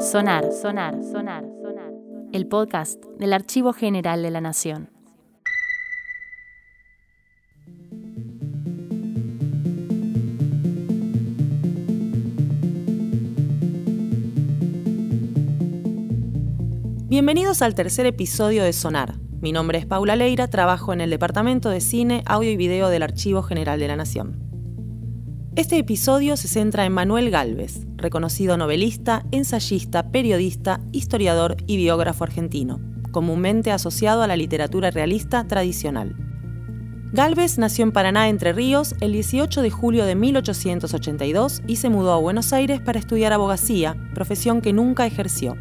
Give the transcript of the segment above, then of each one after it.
Sonar, sonar, sonar, sonar. El podcast del Archivo General de la Nación. Bienvenidos al tercer episodio de Sonar. Mi nombre es Paula Leira, trabajo en el Departamento de Cine, Audio y Video del Archivo General de la Nación. Este episodio se centra en Manuel Galvez, reconocido novelista, ensayista, periodista, historiador y biógrafo argentino, comúnmente asociado a la literatura realista tradicional. Galvez nació en Paraná, Entre Ríos, el 18 de julio de 1882 y se mudó a Buenos Aires para estudiar abogacía, profesión que nunca ejerció.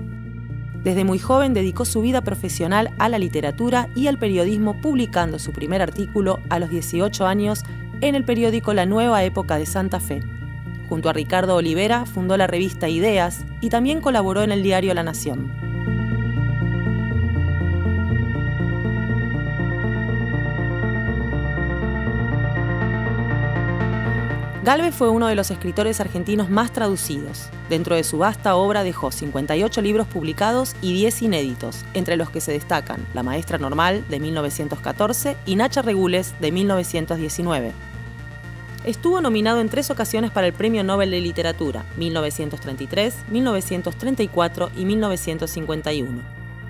Desde muy joven dedicó su vida profesional a la literatura y al periodismo, publicando su primer artículo a los 18 años en el periódico La Nueva Época de Santa Fe. Junto a Ricardo Olivera fundó la revista Ideas y también colaboró en el diario La Nación. Galvez fue uno de los escritores argentinos más traducidos. Dentro de su vasta obra dejó 58 libros publicados y 10 inéditos, entre los que se destacan La Maestra Normal de 1914 y Nacha Regules de 1919. Estuvo nominado en tres ocasiones para el Premio Nobel de Literatura, 1933, 1934 y 1951.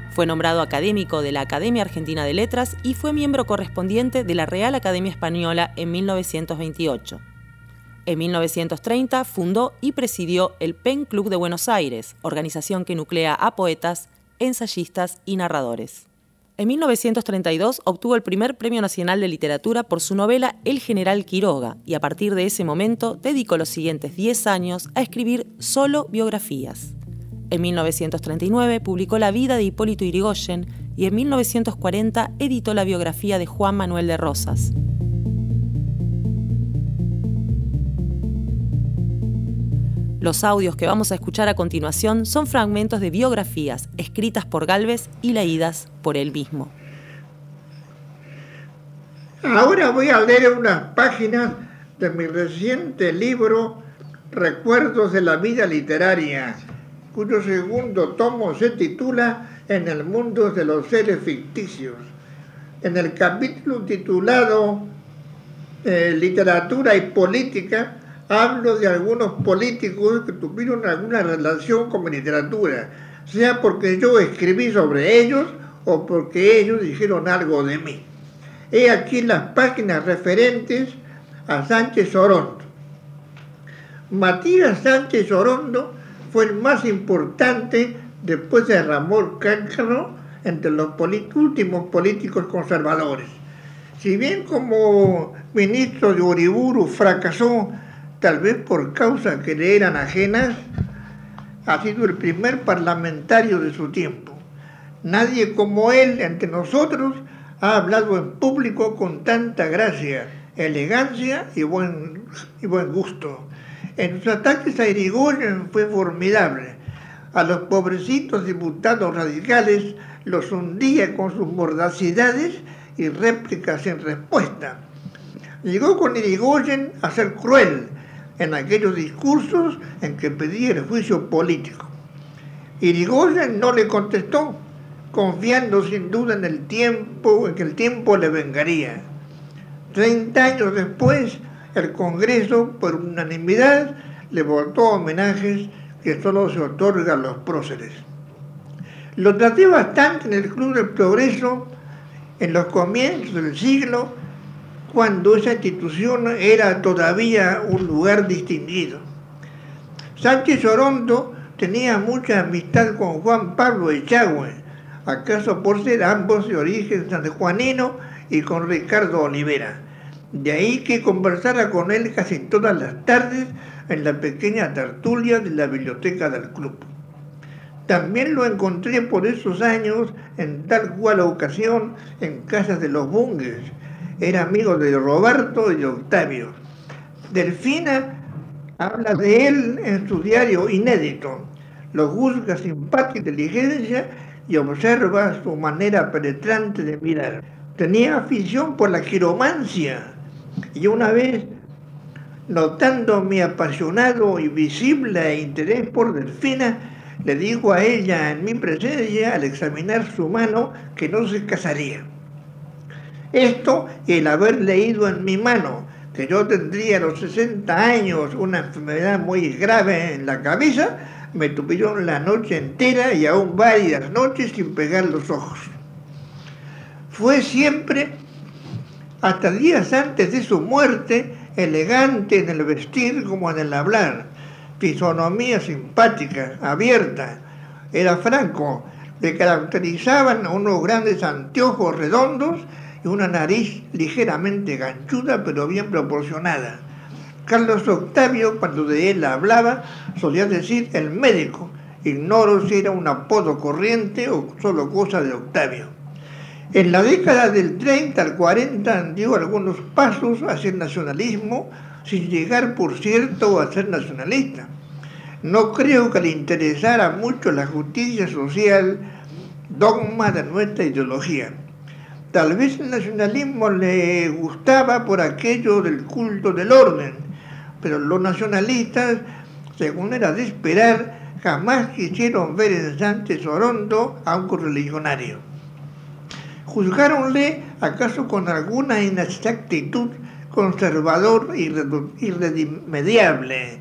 Fue nombrado académico de la Academia Argentina de Letras y fue miembro correspondiente de la Real Academia Española en 1928. En 1930 fundó y presidió el PEN Club de Buenos Aires, organización que nuclea a poetas, ensayistas y narradores. En 1932 obtuvo el primer Premio Nacional de Literatura por su novela El General Quiroga y a partir de ese momento dedicó los siguientes 10 años a escribir solo biografías. En 1939 publicó La vida de Hipólito Yrigoyen y en 1940 editó la biografía de Juan Manuel de Rosas. Los audios que vamos a escuchar a continuación son fragmentos de biografías escritas por Galvez y leídas por él mismo. Ahora voy a leer unas páginas de mi reciente libro Recuerdos de la vida literaria, cuyo segundo tomo se titula En el mundo de los seres ficticios. En el capítulo titulado eh, Literatura y Política, hablo de algunos políticos que tuvieron alguna relación con mi literatura, sea porque yo escribí sobre ellos o porque ellos dijeron algo de mí. He aquí las páginas referentes a Sánchez Orondo. Matías Sánchez Orondo fue el más importante después de Ramón Cáncano entre los últimos políticos conservadores. Si bien como ministro de Uriburu fracasó tal vez por causa que le eran ajenas, ha sido el primer parlamentario de su tiempo. Nadie como él entre nosotros ha hablado en público con tanta gracia, elegancia y buen, y buen gusto. En sus ataques a Irigoyen fue formidable. A los pobrecitos diputados radicales los hundía con sus mordacidades y réplicas sin respuesta. Llegó con Irigoyen a ser cruel, en aquellos discursos en que pedía el juicio político. Irigoyen no le contestó, confiando sin duda en el tiempo, en que el tiempo le vengaría. Treinta años después, el Congreso, por unanimidad, le votó homenajes que solo se otorgan a los próceres. Lo traté bastante en el Club del Progreso en los comienzos del siglo cuando esa institución era todavía un lugar distinguido. Sánchez Orondo tenía mucha amistad con Juan Pablo Echagüe, acaso por ser ambos de origen sanjuanino y con Ricardo Olivera. De ahí que conversara con él casi todas las tardes en la pequeña tertulia de la biblioteca del club. También lo encontré por esos años en tal cual ocasión en casas de los Bunges, era amigo de Roberto y de Octavio. Delfina habla de él en su diario inédito. Lo juzga simpática inteligencia y observa su manera penetrante de mirar. Tenía afición por la quiromancia y una vez Notando mi apasionado y visible interés por Delfina, le digo a ella en mi presencia, al examinar su mano, que no se casaría. Esto y el haber leído en mi mano que yo tendría a los 60 años una enfermedad muy grave en la cabeza, me tuvieron la noche entera y aún varias noches sin pegar los ojos. Fue siempre, hasta días antes de su muerte, elegante en el vestir como en el hablar, fisonomía simpática, abierta, era franco, le caracterizaban unos grandes anteojos redondos y una nariz ligeramente ganchuda pero bien proporcionada. Carlos Octavio, cuando de él hablaba, solía decir el médico. Ignoro si era un apodo corriente o solo cosa de Octavio. En la década del 30 al 40 dio algunos pasos hacia el nacionalismo, sin llegar, por cierto, a ser nacionalista. No creo que le interesara mucho la justicia social, dogma de nuestra ideología. Tal vez el nacionalismo le gustaba por aquello del culto del orden, pero los nacionalistas, según era de esperar, jamás quisieron ver en Sánchez Orondo a un correligionario juzgáronle acaso con alguna inexactitud conservador irremediable.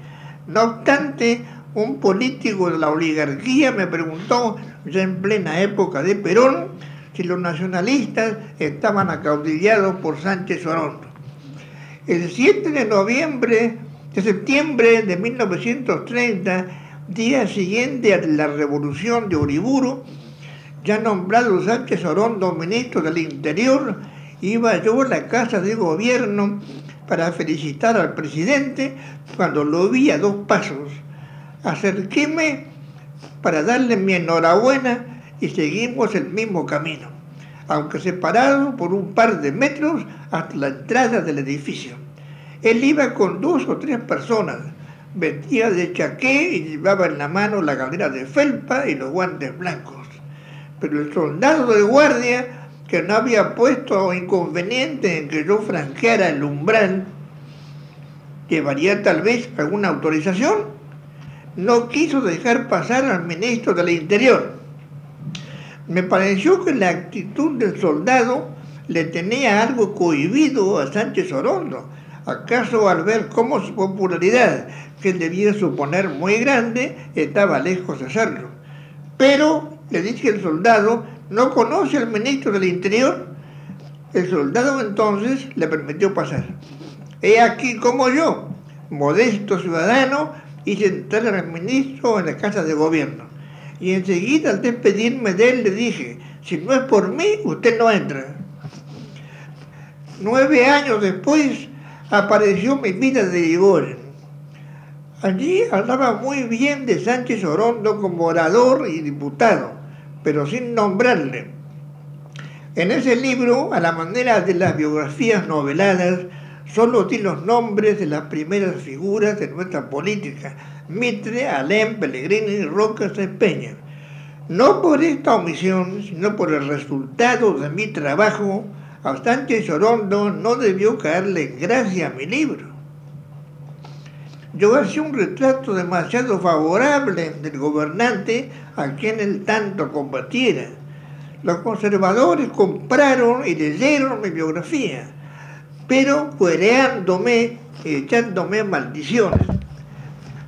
No obstante, un político de la oligarquía me preguntó, ya en plena época de Perón, si los nacionalistas estaban acaudillados por Sánchez Orondo. El 7 de noviembre, de septiembre de 1930, día siguiente a la revolución de Uriburu, ya nombrado Sánchez Orondo ministro del Interior, iba yo a la casa de gobierno para felicitar al presidente cuando lo vi a dos pasos. Acerquéme para darle mi enhorabuena y seguimos el mismo camino, aunque separado por un par de metros hasta la entrada del edificio. Él iba con dos o tres personas, vestía de chaqué y llevaba en la mano la galera de felpa y los guantes blancos pero el soldado de guardia, que no había puesto inconveniente en que yo franqueara el umbral, llevaría tal vez alguna autorización, no quiso dejar pasar al ministro del Interior. Me pareció que la actitud del soldado le tenía algo cohibido a Sánchez Orondo, acaso al ver cómo su popularidad, que debía suponer muy grande, estaba lejos de serlo. Pero le dice el soldado, no conoce al ministro del Interior. El soldado entonces le permitió pasar. He aquí como yo, modesto ciudadano, hice entrar al ministro en la casa de gobierno. Y enseguida al despedirme de él le dije, si no es por mí, usted no entra. Nueve años después apareció mi vida de Irigoyen. Allí hablaba muy bien de Sánchez Orondo como orador y diputado pero sin nombrarle. En ese libro, a la manera de las biografías noveladas, solo di los nombres de las primeras figuras de nuestra política, Mitre, Alem, Pellegrini, Roca, Peña. No por esta omisión, sino por el resultado de mi trabajo, a Sánchez Orondo no debió caerle gracia a mi libro. Yo hacía un retrato demasiado favorable del gobernante a quien él tanto combatiera. Los conservadores compraron y leyeron mi biografía, pero cuereándome y echándome maldiciones.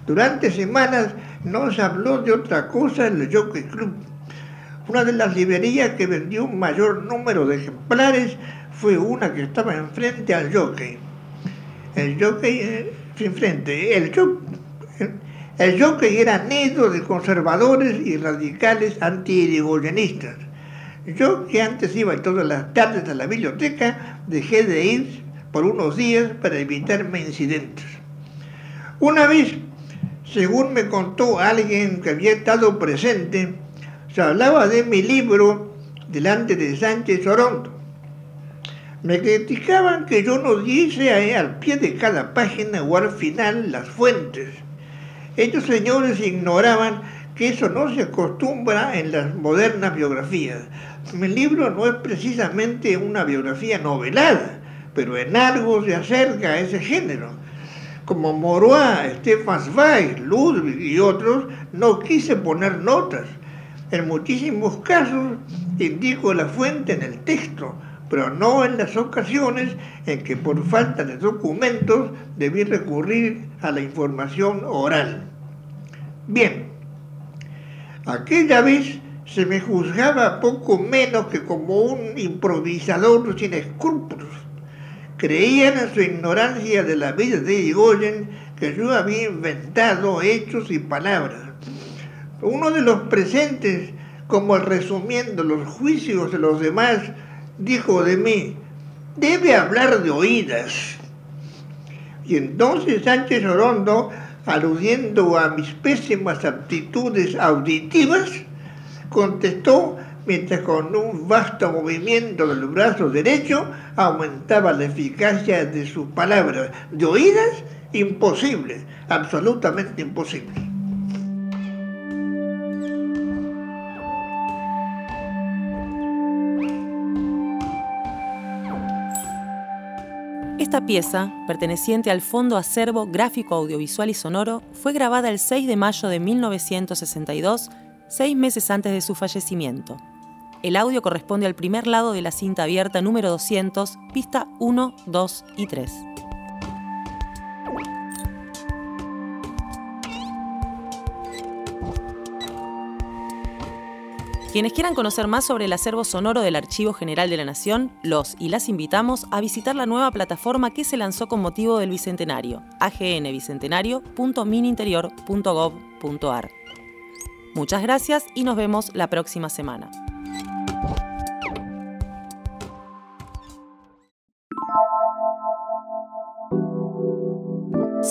Durante semanas no se habló de otra cosa en el Jockey Club. Una de las librerías que vendió un mayor número de ejemplares fue una que estaba enfrente al Jockey. El Jockey eh, frente. El, el jockey era nido de conservadores y radicales anti-irigoyenistas. Yo, que antes iba todas las tardes a la biblioteca, dejé de ir por unos días para evitarme incidentes. Una vez, según me contó alguien que había estado presente, se hablaba de mi libro delante de Sánchez Orondo. Me criticaban que yo no diese al pie de cada página o al final las fuentes. Estos señores ignoraban que eso no se acostumbra en las modernas biografías. Mi libro no es precisamente una biografía novelada, pero en algo se acerca a ese género. Como Morois, Stefan Zweig, Ludwig y otros, no quise poner notas. En muchísimos casos indico la fuente en el texto, pero no en las ocasiones en que por falta de documentos debí recurrir a la información oral. Bien, aquella vez se me juzgaba poco menos que como un improvisador sin escrúpulos. Creían en su ignorancia de la vida de Irigoyen que yo había inventado hechos y palabras. Uno de los presentes, como resumiendo los juicios de los demás, dijo de mí, debe hablar de oídas. Y entonces Sánchez Orondo, aludiendo a mis pésimas aptitudes auditivas, contestó mientras con un vasto movimiento del brazo derecho aumentaba la eficacia de sus palabras. De oídas, imposible, absolutamente imposible. Esta pieza, perteneciente al Fondo Acervo Gráfico Audiovisual y Sonoro, fue grabada el 6 de mayo de 1962, seis meses antes de su fallecimiento. El audio corresponde al primer lado de la cinta abierta número 200, pista 1, 2 y 3. Quienes quieran conocer más sobre el acervo sonoro del Archivo General de la Nación, los y las invitamos a visitar la nueva plataforma que se lanzó con motivo del Bicentenario, agnbicentenario.mininterior.gov.ar. Muchas gracias y nos vemos la próxima semana.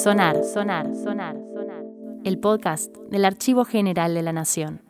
Sonar, sonar, sonar, sonar. El podcast del Archivo General de la Nación.